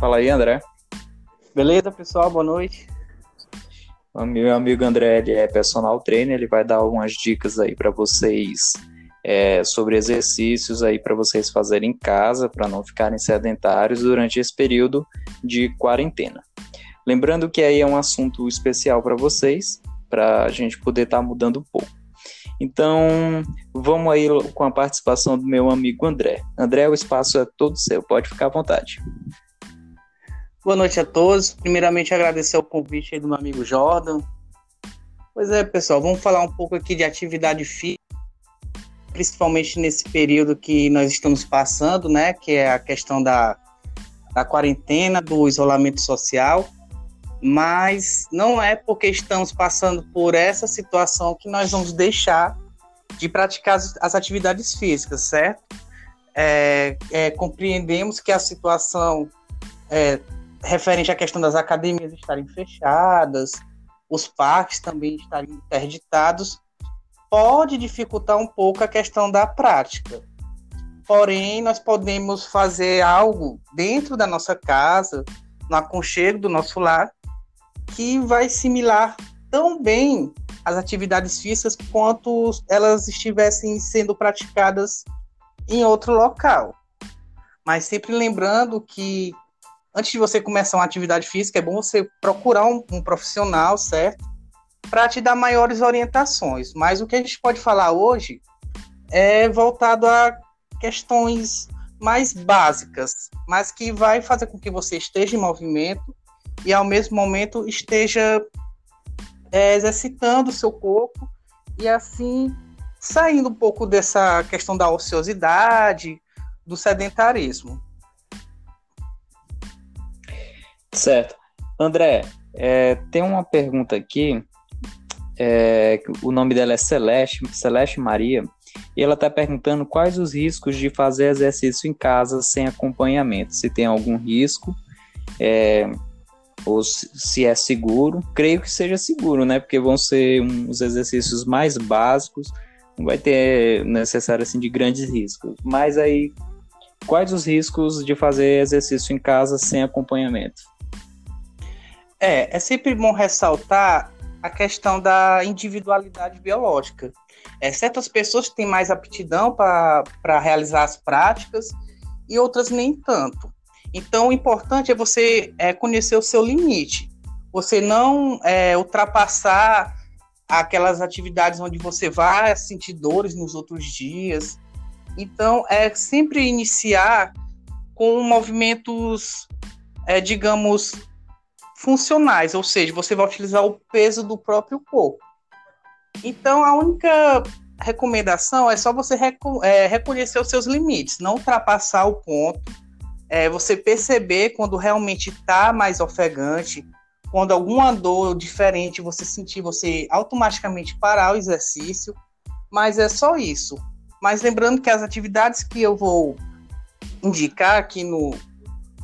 Fala aí, André. Beleza, pessoal? Boa noite. O meu amigo André ele é personal trainer, ele vai dar algumas dicas aí para vocês é, sobre exercícios aí para vocês fazerem em casa, para não ficarem sedentários durante esse período de quarentena. Lembrando que aí é um assunto especial para vocês, para a gente poder estar tá mudando um pouco. Então, vamos aí com a participação do meu amigo André. André, o espaço é todo seu, pode ficar à vontade. Boa noite a todos. Primeiramente, agradecer o convite do meu amigo Jordan. Pois é, pessoal, vamos falar um pouco aqui de atividade física, principalmente nesse período que nós estamos passando, né? Que é a questão da, da quarentena, do isolamento social. Mas não é porque estamos passando por essa situação que nós vamos deixar de praticar as, as atividades físicas, certo? É, é, compreendemos que a situação é, referente à questão das academias estarem fechadas, os parques também estarem interditados, pode dificultar um pouco a questão da prática. Porém, nós podemos fazer algo dentro da nossa casa, no aconchego do nosso lar, que vai similar tão bem as atividades físicas quanto elas estivessem sendo praticadas em outro local. Mas sempre lembrando que antes de você começar uma atividade física, é bom você procurar um, um profissional, certo? Para te dar maiores orientações. Mas o que a gente pode falar hoje é voltado a questões mais básicas, mas que vai fazer com que você esteja em movimento e ao mesmo momento esteja é, exercitando o seu corpo e assim saindo um pouco dessa questão da ociosidade, do sedentarismo. Certo. André, é, tem uma pergunta aqui. É, o nome dela é Celeste, Celeste Maria, e ela está perguntando quais os riscos de fazer exercício em casa sem acompanhamento. Se tem algum risco, é, ou se é seguro. Creio que seja seguro, né? Porque vão ser uns exercícios mais básicos, não vai ter necessário assim de grandes riscos. Mas aí, quais os riscos de fazer exercício em casa sem acompanhamento? É, é sempre bom ressaltar a questão da individualidade biológica. É, certas pessoas têm mais aptidão para realizar as práticas e outras nem tanto. Então, o importante é você é, conhecer o seu limite. Você não é, ultrapassar aquelas atividades onde você vai sentir dores nos outros dias. Então, é sempre iniciar com movimentos, é, digamos, funcionais, ou seja, você vai utilizar o peso do próprio corpo. Então, a única recomendação é só você reco é, reconhecer os seus limites, não ultrapassar o ponto, é, você perceber quando realmente está mais ofegante, quando alguma dor diferente você sentir, você automaticamente parar o exercício, mas é só isso. Mas lembrando que as atividades que eu vou indicar aqui no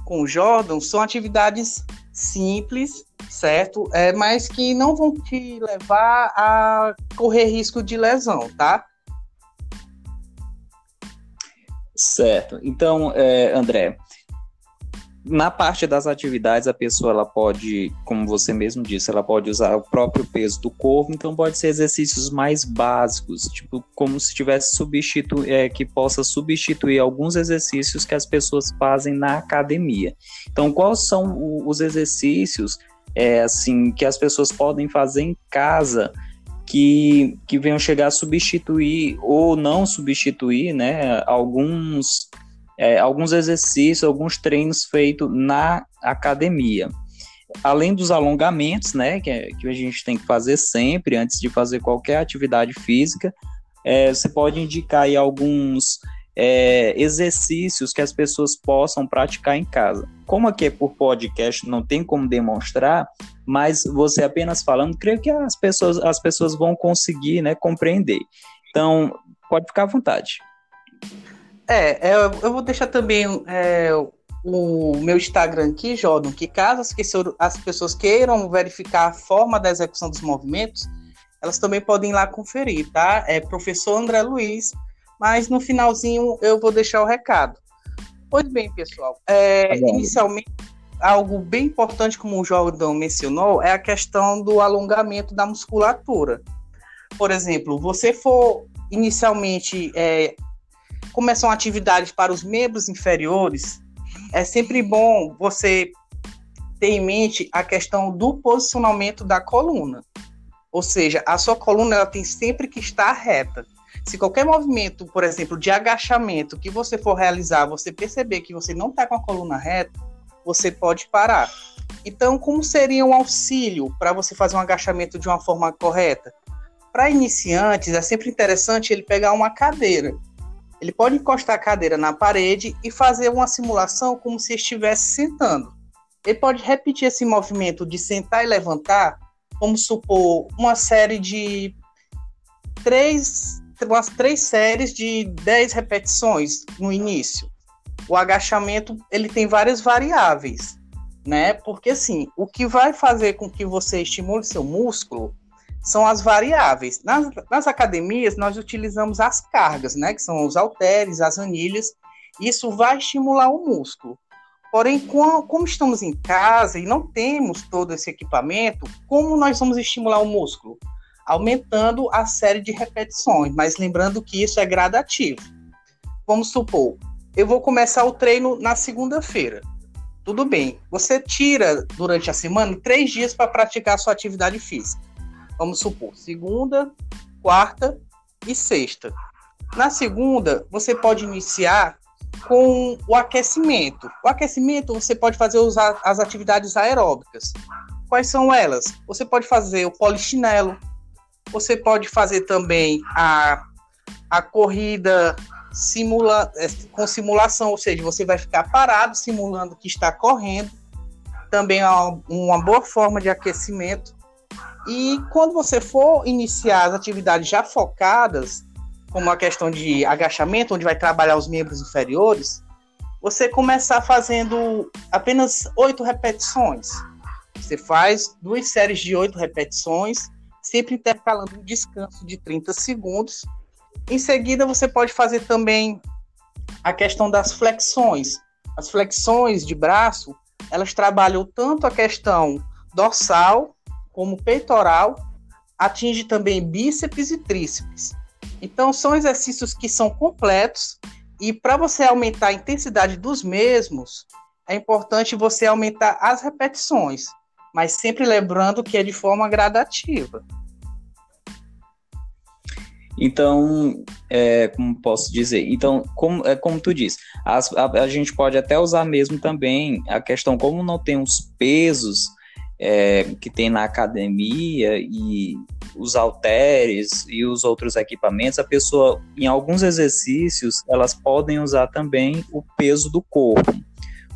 com o Jordan são atividades simples, certo? É, mas que não vão te levar a correr risco de lesão, tá? Certo. Então, é, André, na parte das atividades, a pessoa ela pode, como você mesmo disse, ela pode usar o próprio peso do corpo, então pode ser exercícios mais básicos, tipo como se tivesse substituir, é, que possa substituir alguns exercícios que as pessoas fazem na academia. Então, quais são os exercícios é, assim que as pessoas podem fazer em casa? Que, que venham chegar a substituir ou não substituir né, alguns é, alguns exercícios, alguns treinos feitos na academia. Além dos alongamentos, né, que, é, que a gente tem que fazer sempre antes de fazer qualquer atividade física, é, você pode indicar aí alguns é, exercícios que as pessoas possam praticar em casa. Como aqui é por podcast, não tem como demonstrar, mas você apenas falando, creio que as pessoas, as pessoas vão conseguir né, compreender. Então, pode ficar à vontade. É, é, eu vou deixar também é, o meu Instagram aqui, Jordan, que caso as pessoas queiram verificar a forma da execução dos movimentos, elas também podem ir lá conferir, tá? É professor André Luiz, mas no finalzinho eu vou deixar o recado. Pois bem, pessoal, é, tá inicialmente, algo bem importante, como o Jordan mencionou, é a questão do alongamento da musculatura. Por exemplo, você for inicialmente é, começar uma atividade para os membros inferiores, é sempre bom você ter em mente a questão do posicionamento da coluna. Ou seja, a sua coluna ela tem sempre que estar reta. Se qualquer movimento, por exemplo, de agachamento que você for realizar, você perceber que você não está com a coluna reta, você pode parar. Então, como seria um auxílio para você fazer um agachamento de uma forma correta? Para iniciantes, é sempre interessante ele pegar uma cadeira. Ele pode encostar a cadeira na parede e fazer uma simulação como se estivesse sentando. Ele pode repetir esse movimento de sentar e levantar, vamos supor, uma série de três, umas três séries de dez repetições no início o agachamento ele tem várias variáveis, né? Porque assim, o que vai fazer com que você estimule seu músculo são as variáveis. Nas, nas academias, nós utilizamos as cargas, né? Que são os halteres, as anilhas. Isso vai estimular o músculo. Porém, como estamos em casa e não temos todo esse equipamento, como nós vamos estimular o músculo? Aumentando a série de repetições, mas lembrando que isso é gradativo. Vamos supor, eu vou começar o treino na segunda-feira. Tudo bem. Você tira durante a semana três dias para praticar a sua atividade física. Vamos supor, segunda, quarta e sexta. Na segunda, você pode iniciar com o aquecimento. O aquecimento você pode fazer as atividades aeróbicas. Quais são elas? Você pode fazer o polichinelo, você pode fazer também a, a corrida simula, é, com simulação, ou seja, você vai ficar parado simulando que está correndo. Também é uma boa forma de aquecimento. E quando você for iniciar as atividades já focadas, como a questão de agachamento, onde vai trabalhar os membros inferiores, você começar fazendo apenas oito repetições. Você faz duas séries de oito repetições, sempre intercalando um descanso de 30 segundos em seguida, você pode fazer também a questão das flexões. As flexões de braço, elas trabalham tanto a questão dorsal como peitoral, atinge também bíceps e tríceps. Então, são exercícios que são completos e para você aumentar a intensidade dos mesmos, é importante você aumentar as repetições, mas sempre lembrando que é de forma gradativa. Então, é, como posso dizer? Então, como, é, como tu disse, as, a, a, gente pode até usar mesmo também a questão, como não tem os pesos é, que tem na academia e os halteres e os outros equipamentos, a pessoa, em alguns exercícios, elas podem usar também o peso do corpo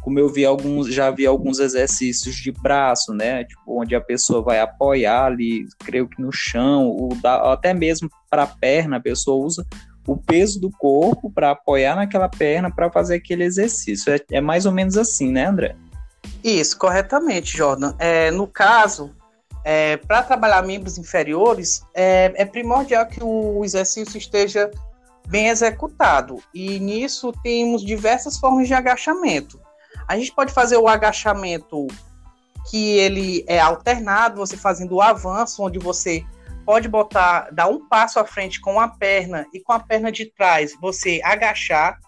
como eu vi alguns, já vi alguns exercícios de braço, né? Tipo, onde a pessoa vai apoiar ali, creio que no chão, ou da, até mesmo para a perna, a pessoa usa o peso do corpo para apoiar naquela perna para fazer aquele exercício. É, é, mais ou menos assim, né, André? Isso, corretamente, Jordan. É, no caso, é, para trabalhar membros inferiores, é, é primordial que o exercício esteja bem executado. E nisso temos diversas formas de agachamento. A gente pode fazer o agachamento que ele é alternado, você fazendo o avanço, onde você pode botar, dar um passo à frente com a perna e com a perna de trás você agachar.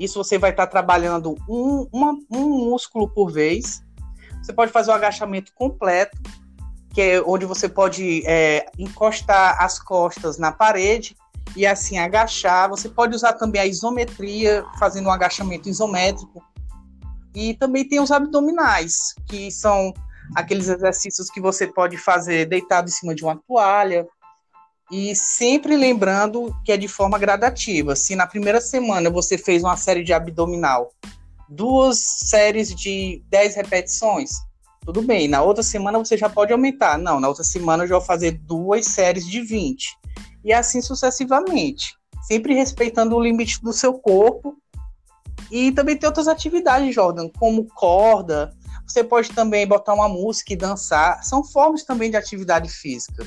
Isso você vai estar trabalhando um, uma, um músculo por vez. Você pode fazer o agachamento completo, que é onde você pode é, encostar as costas na parede e assim agachar. Você pode usar também a isometria, fazendo um agachamento isométrico, e também tem os abdominais, que são aqueles exercícios que você pode fazer deitado em cima de uma toalha. E sempre lembrando que é de forma gradativa. Se na primeira semana você fez uma série de abdominal, duas séries de 10 repetições, tudo bem. Na outra semana você já pode aumentar. Não, na outra semana eu já vou fazer duas séries de 20. E assim sucessivamente. Sempre respeitando o limite do seu corpo e também tem outras atividades, Jordan, como corda. Você pode também botar uma música e dançar. São formas também de atividade física,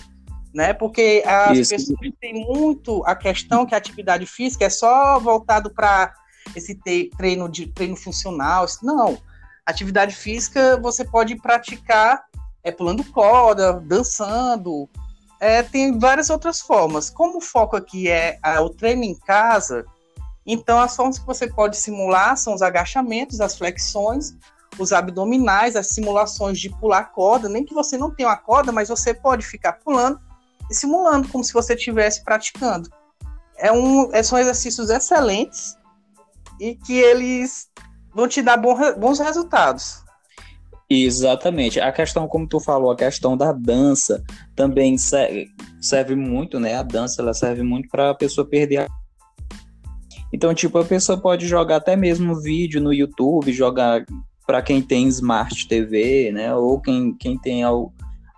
né? Porque as Isso. pessoas têm muito a questão que a atividade física é só voltado para esse treino de treino funcional. Não. Atividade física você pode praticar é, pulando corda, dançando, é, tem várias outras formas. Como o foco aqui é, é o treino em casa, então as formas que você pode simular são os agachamentos, as flexões, os abdominais, as simulações de pular corda, nem que você não tenha uma corda, mas você pode ficar pulando simulando como se você estivesse praticando. É um, é, são exercícios excelentes e que eles vão te dar bons resultados. Exatamente. A questão, como tu falou, a questão da dança também serve, serve muito, né? A dança ela serve muito para a pessoa perder a então, tipo, a pessoa pode jogar até mesmo vídeo no YouTube, jogar para quem tem Smart TV, né? Ou quem, quem tem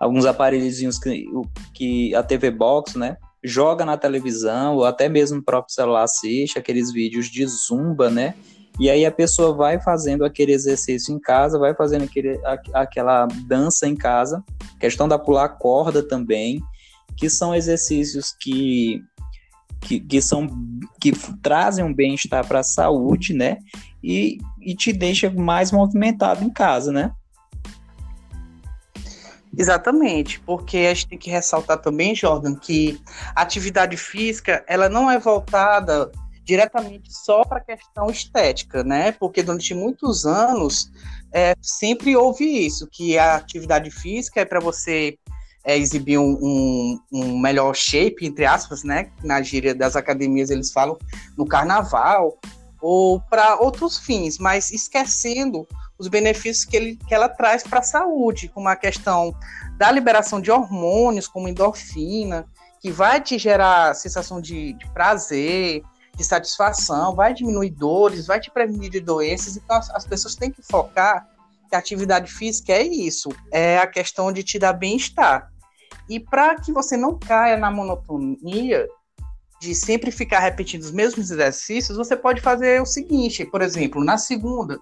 alguns aparelhozinhos que, que a TV Box, né? Joga na televisão, ou até mesmo o próprio celular assiste aqueles vídeos de zumba, né? E aí a pessoa vai fazendo aquele exercício em casa, vai fazendo aquele, aquela dança em casa, questão da pular corda também, que são exercícios que, que, que são que trazem um bem-estar para a saúde, né? E, e te deixa mais movimentado em casa, né? Exatamente, porque a gente tem que ressaltar também, Jordan, que a atividade física ela não é voltada diretamente só para a questão estética, né? Porque durante muitos anos é, sempre houve isso, que a atividade física é para você é, exibir um, um, um, melhor shape, entre aspas, né? Na gíria das academias eles falam no carnaval, ou para outros fins, mas esquecendo os benefícios que, ele, que ela traz para a saúde, como a questão da liberação de hormônios, como endorfina, que vai te gerar sensação de, de prazer, de satisfação, vai diminuir dores, vai te prevenir de doenças. Então, as, as pessoas têm que focar que a atividade física é isso, é a questão de te dar bem-estar. E para que você não caia na monotonia de sempre ficar repetindo os mesmos exercícios, você pode fazer o seguinte, por exemplo, na segunda,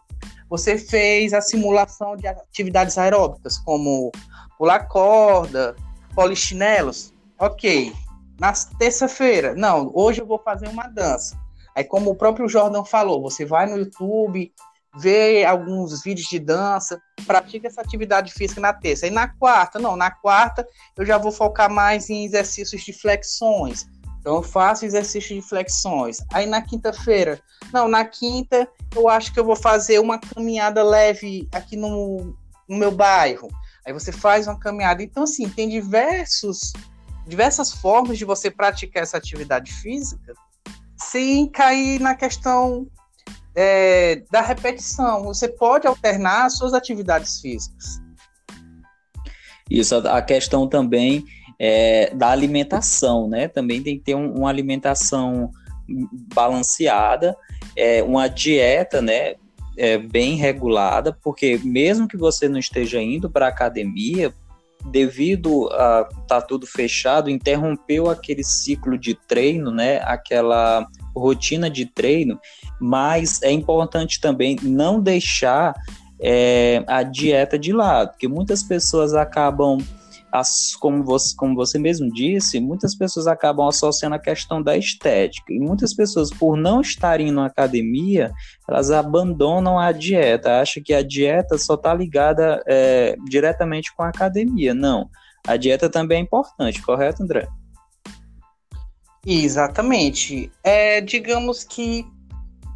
você fez a simulação de atividades aeróbicas, como pular corda, polichinelos. Ok, na terça-feira, não, hoje eu vou fazer uma dança. Aí, como o próprio Jordan falou, você vai no YouTube, vê alguns vídeos de dança, pratica essa atividade física na terça. Aí na quarta, não, na quarta eu já vou focar mais em exercícios de flexões. Então eu faço exercício de flexões. Aí na quinta-feira, não, na quinta eu acho que eu vou fazer uma caminhada leve aqui no, no meu bairro. Aí você faz uma caminhada. Então, assim, tem diversos diversas formas de você praticar essa atividade física sem cair na questão é, da repetição. Você pode alternar as suas atividades físicas. Isso, a questão também é, da alimentação, né? Também tem que ter um, uma alimentação balanceada, é, uma dieta, né? É, bem regulada, porque mesmo que você não esteja indo para academia, devido a tá tudo fechado, interrompeu aquele ciclo de treino, né? Aquela rotina de treino, mas é importante também não deixar é, a dieta de lado, porque muitas pessoas acabam as, como, você, como você mesmo disse, muitas pessoas acabam associando a questão da estética. E muitas pessoas, por não estarem na academia, elas abandonam a dieta, acham que a dieta só está ligada é, diretamente com a academia. Não. A dieta também é importante, correto, André? Exatamente. É, digamos que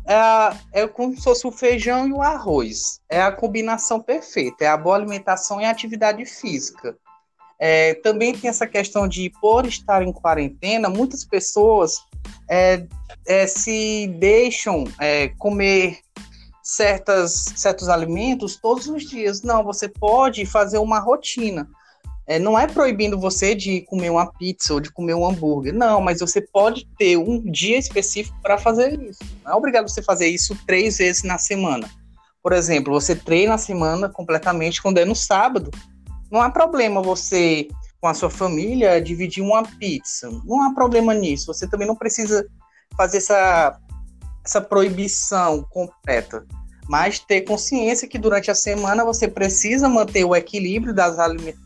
é, é como se fosse o feijão e o arroz. É a combinação perfeita. É a boa alimentação e a atividade física. É, também tem essa questão de, por estar em quarentena, muitas pessoas é, é, se deixam é, comer certas, certos alimentos todos os dias. Não, você pode fazer uma rotina. É, não é proibindo você de comer uma pizza ou de comer um hambúrguer, não, mas você pode ter um dia específico para fazer isso. Não é obrigado você fazer isso três vezes na semana. Por exemplo, você treina a semana completamente quando é no sábado não há problema você, com a sua família, dividir uma pizza. Não há problema nisso. Você também não precisa fazer essa, essa proibição completa. Mas ter consciência que durante a semana você precisa manter o equilíbrio das,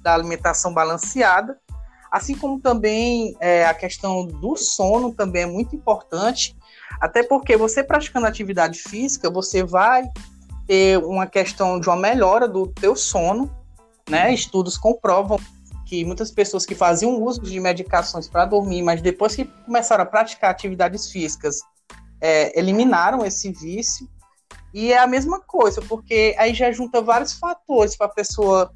da alimentação balanceada, assim como também é, a questão do sono também é muito importante, até porque você praticando atividade física, você vai ter uma questão de uma melhora do teu sono, né? Estudos comprovam que muitas pessoas que faziam uso de medicações para dormir, mas depois que começaram a praticar atividades físicas, é, eliminaram esse vício. E é a mesma coisa, porque aí já junta vários fatores para a pessoa,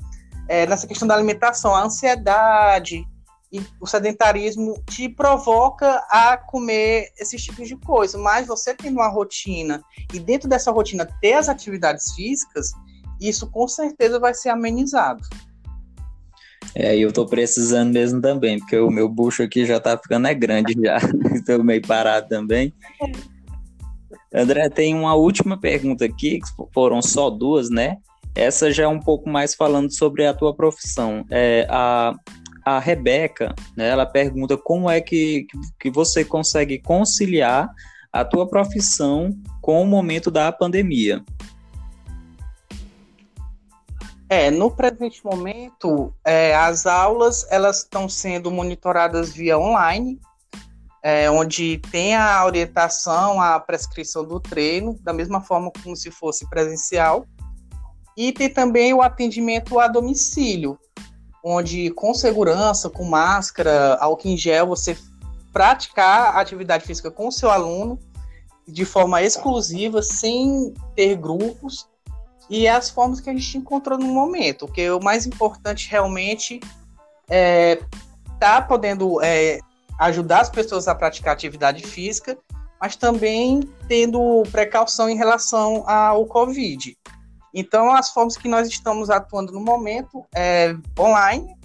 é, nessa questão da alimentação, a ansiedade e o sedentarismo te provoca a comer esses tipos de coisa. Mas você tendo uma rotina e dentro dessa rotina ter as atividades físicas, isso com certeza vai ser amenizado. É, eu tô precisando mesmo também, porque o meu bucho aqui já tá ficando é grande já. Estou meio parado também. André, tem uma última pergunta aqui, que foram só duas, né? Essa já é um pouco mais falando sobre a tua profissão. É, a, a Rebeca, né, ela pergunta como é que, que você consegue conciliar a tua profissão com o momento da pandemia. É, no presente momento, é, as aulas elas estão sendo monitoradas via online, é, onde tem a orientação, a prescrição do treino, da mesma forma como se fosse presencial, e tem também o atendimento a domicílio, onde com segurança, com máscara, álcool em gel, você praticar atividade física com o seu aluno de forma exclusiva, sem ter grupos e é as formas que a gente encontrou no momento. Porque o mais importante realmente é tá podendo é, ajudar as pessoas a praticar atividade física, mas também tendo precaução em relação ao Covid. Então, as formas que nós estamos atuando no momento é online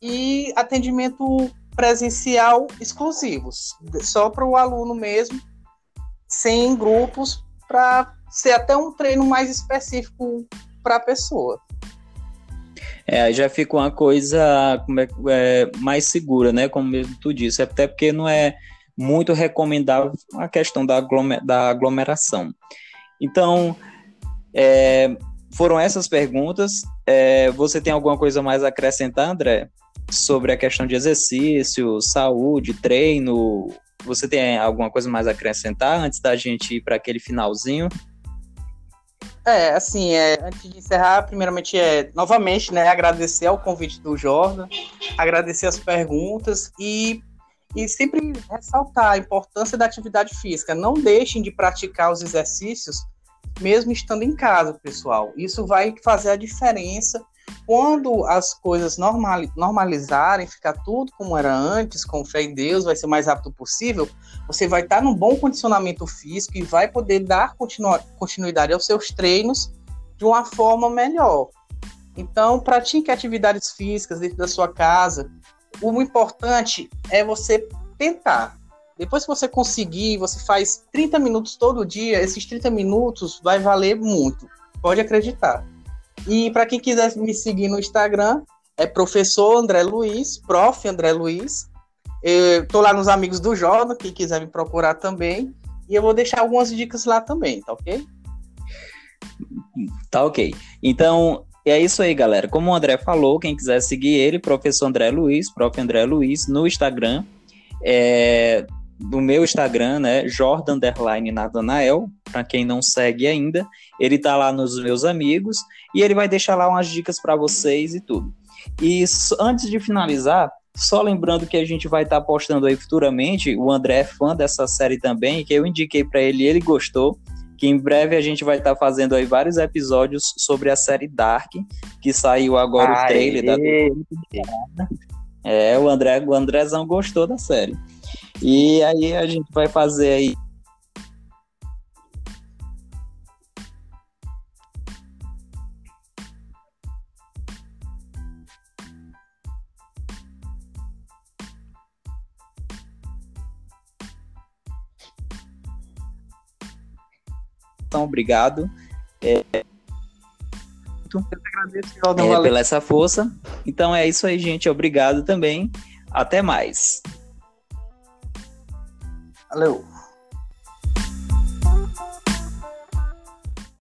e atendimento presencial exclusivos, só para o aluno mesmo, sem grupos, para ser até um treino mais específico para a pessoa. É, já fica uma coisa como é, é, mais segura, né? Como mesmo tu disse, até porque não é muito recomendável a questão da, aglomer da aglomeração. Então, é, foram essas perguntas. É, você tem alguma coisa mais a acrescentar, André? Sobre a questão de exercício, saúde, treino? Você tem alguma coisa mais a acrescentar antes da gente ir para aquele finalzinho? É, assim, é, antes de encerrar, primeiramente é novamente, né, agradecer ao convite do Jordan, agradecer as perguntas e, e sempre ressaltar a importância da atividade física. Não deixem de praticar os exercícios mesmo estando em casa, pessoal. Isso vai fazer a diferença quando as coisas normalizarem, ficar tudo como era antes, com fé em Deus, vai ser o mais rápido possível, você vai estar num bom condicionamento físico e vai poder dar continu continuidade aos seus treinos de uma forma melhor. Então, pratique atividades físicas dentro da sua casa. O importante é você tentar. Depois que você conseguir, você faz 30 minutos todo dia, esses 30 minutos vai valer muito. Pode acreditar. E para quem quiser me seguir no Instagram, é professor André Luiz, prof. André Luiz. Eu tô lá nos amigos do Jordan, quem quiser me procurar também. E eu vou deixar algumas dicas lá também, tá ok? Tá ok. Então, é isso aí, galera. Como o André falou, quem quiser seguir ele, professor André Luiz, prof. André Luiz, no Instagram. É, no meu Instagram, né, Jordan Nathanael, para quem não segue ainda, ele tá lá nos meus amigos e ele vai deixar lá umas dicas para vocês e tudo. E antes de finalizar, só lembrando que a gente vai estar tá postando aí futuramente, o André é fã dessa série também, que eu indiquei para ele e ele gostou, que em breve a gente vai estar tá fazendo aí vários episódios sobre a série Dark, que saiu agora o trailer da É, o André, o Andrezão gostou da série. E aí a gente vai fazer aí obrigado. É... Agradeço, é, pela essa força. Então é isso aí, gente. Obrigado também. Até mais. Valeu.